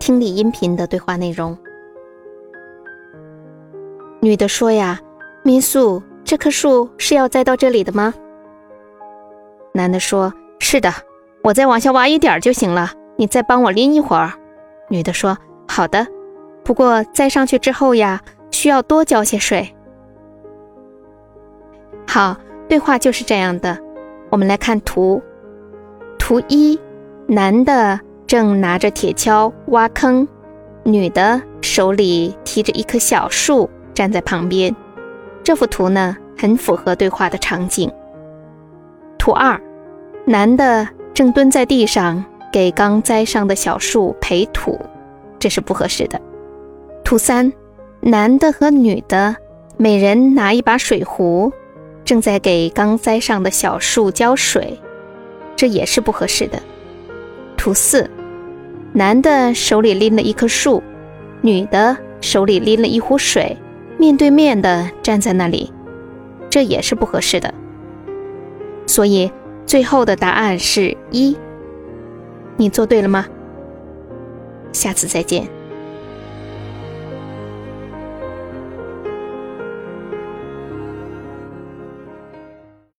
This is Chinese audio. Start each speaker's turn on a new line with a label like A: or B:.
A: 听力音频的对话内容。女的说呀：“民宿，这棵树是要栽到这里的吗？”男的说：“是的，我再往下挖一点就行了，你再帮我拎一会儿。”女的说：“好的，不过栽上去之后呀，需要多浇些水。”好，对话就是这样的。我们来看图。图一，男的正拿着铁锹挖坑，女的手里提着一棵小树站在旁边。这幅图呢，很符合对话的场景。图二，男的正蹲在地上给刚栽上的小树培土，这是不合适的。图三，男的和女的每人拿一把水壶，正在给刚栽上的小树浇水。这也是不合适的。图四，男的手里拎了一棵树，女的手里拎了一壶水，面对面的站在那里，这也是不合适的。所以最后的答案是一。你做对了吗？下次再见。